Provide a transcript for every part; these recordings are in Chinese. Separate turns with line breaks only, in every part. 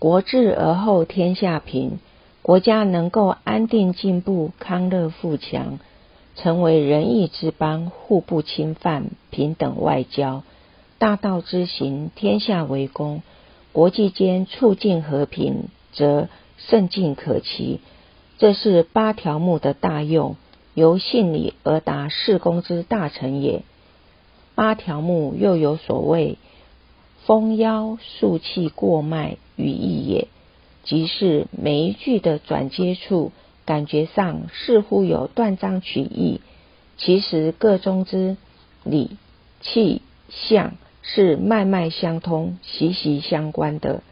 国治而后天下平，国家能够安定进步、康乐富强，成为仁义之邦，互不侵犯，平等外交，大道之行，天下为公，国际间促进和平，则甚进可期。这是八条目的大用，由信礼而达事功之大成也。八条目又有所谓封腰竖气过脉语义也，即是每一句的转接处，感觉上似乎有断章取义，其实各中之理气象是脉脉相通、息息相关的。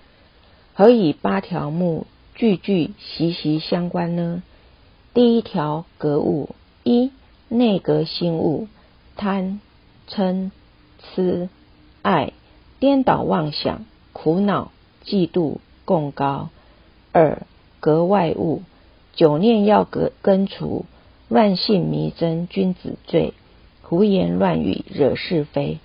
何以八条目？句句息息相关呢。第一条格物：一、内格心物，贪、嗔、痴、爱、颠倒妄想、苦恼、嫉妒、共高；二、格外物，久念要格根除，乱性迷真，君子罪，胡言乱语，惹是非，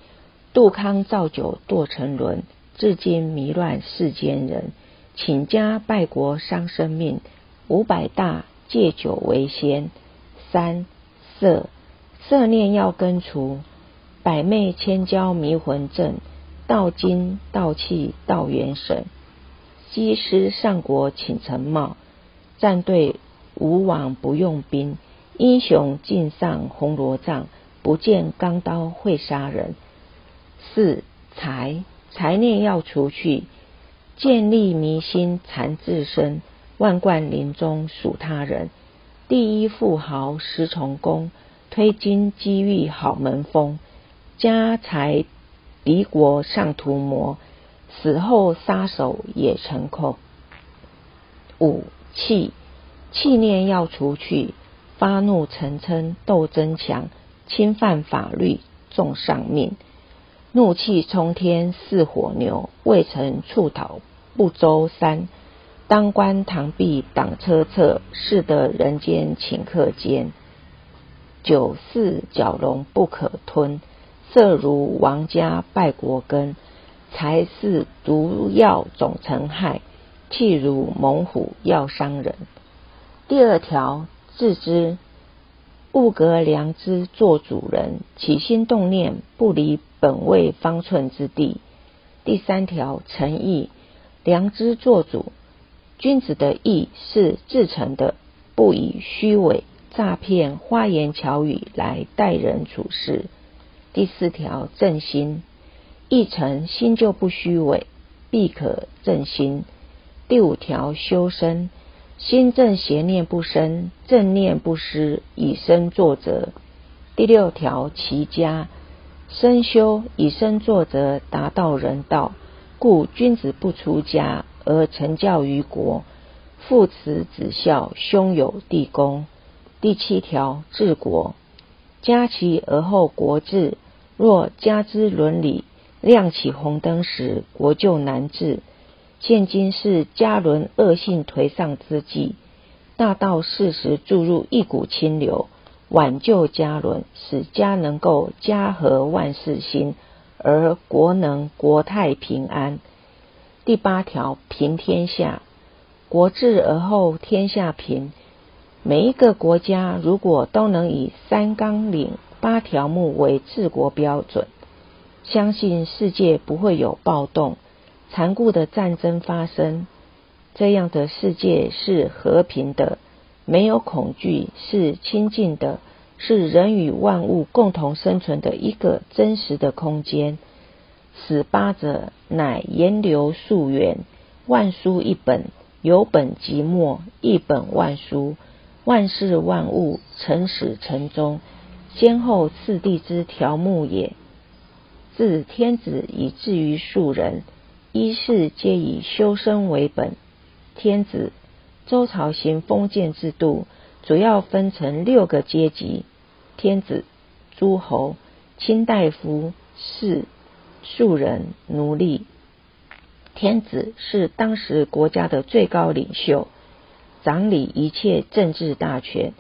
杜康造酒堕沉沦，至今迷乱世间人。请家拜国伤生命，五百大戒酒为先。三色。色念要根除，百媚千娇迷魂阵，道金道气道元神。西施上国请臣帽，战队无往不用兵。英雄尽上红罗帐，不见钢刀会杀人。四财财念要除去。建立迷心残自身，万贯林中属他人。第一富豪十重功，推金机遇好门风。家财敌国上图谋，死后杀手也成空。五气气念要除去，发怒成嗔斗争强，侵犯法律重丧命。怒气冲天似火牛，未曾触讨不周三。当官堂壁挡车侧，是得人间顷刻间。九四蛟龙不可吞，色如王家败国根。财似毒药总成害，气如猛虎要伤人。第二条，自知物格良知做主人，起心动念不离。本位方寸之地。第三条，诚意，良知做主。君子的义是至诚的，不以虚伪、诈骗、花言巧语来待人处事。第四条，正心，一诚心就不虚伪，必可正心。第五条，修身，心正邪念不生，正念不失，以身作则。第六条，齐家。身修以身作则，达到人道，故君子不出家而成教于国，父慈子孝，兄友弟恭。第七条，治国，家齐而后国治。若家之伦理亮起红灯时，国就难治。现今是家伦恶性颓丧之际，大道适时注入一股清流。挽救家伦，使家能够家和万事兴，而国能国泰平安。第八条，平天下，国治而后天下平。每一个国家如果都能以三纲领八条目为治国标准，相信世界不会有暴动、残酷的战争发生。这样的世界是和平的。没有恐惧，是亲近的，是人与万物共同生存的一个真实的空间。此八者，乃言流溯源，万书一本，有本即末，一本万书，万事万物成始成终，先后次第之条目也。自天子以至于庶人，一事皆以修身为本。天子。周朝行封建制度，主要分成六个阶级：天子、诸侯、卿大夫、士、庶人、奴隶。天子是当时国家的最高领袖，掌理一切政治大权，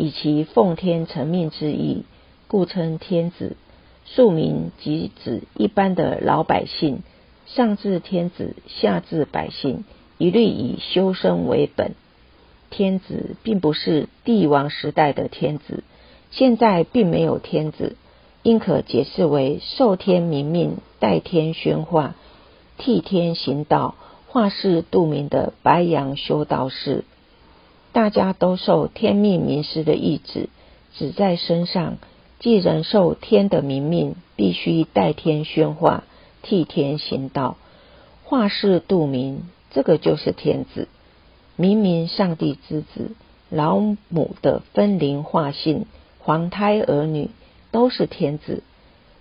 以其奉天承命之意，故称天子。庶民即指一般的老百姓，上至天子，下至百姓。一律以修身为本。天子并不是帝王时代的天子，现在并没有天子，应可解释为受天明命、代天宣化、替天行道、化世度民的白羊修道士。大家都受天命名师的意志，只在身上。既然受天的明命，必须代天宣化、替天行道、化世度民，这个就是天子。明明上帝之子，老母的分灵化性、黄胎儿女都是天子。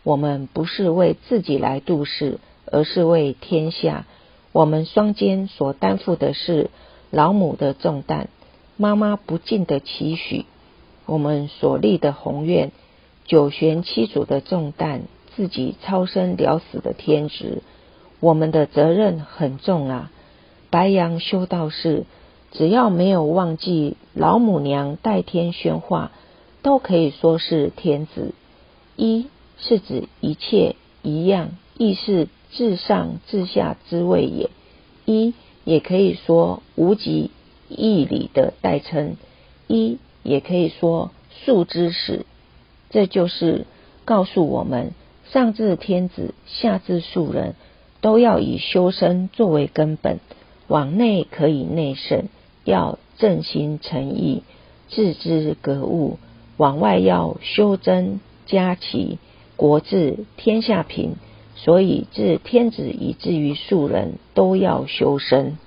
我们不是为自己来度世，而是为天下。我们双肩所担负的是老母的重担，妈妈不尽的期许，我们所立的宏愿。九玄七祖的重担，自己超生了死的天职，我们的责任很重啊！白羊修道士，只要没有忘记老母娘代天宣化，都可以说是天子。一是指一切一样，亦是至上至下之谓也。一也可以说无极义理的代称，一也可以说素之始。这就是告诉我们，上至天子，下至庶人，都要以修身作为根本。往内可以内圣，要正心诚意，自知格物；往外要修真家齐，国治天下平。所以，自天子以至于庶人都要修身。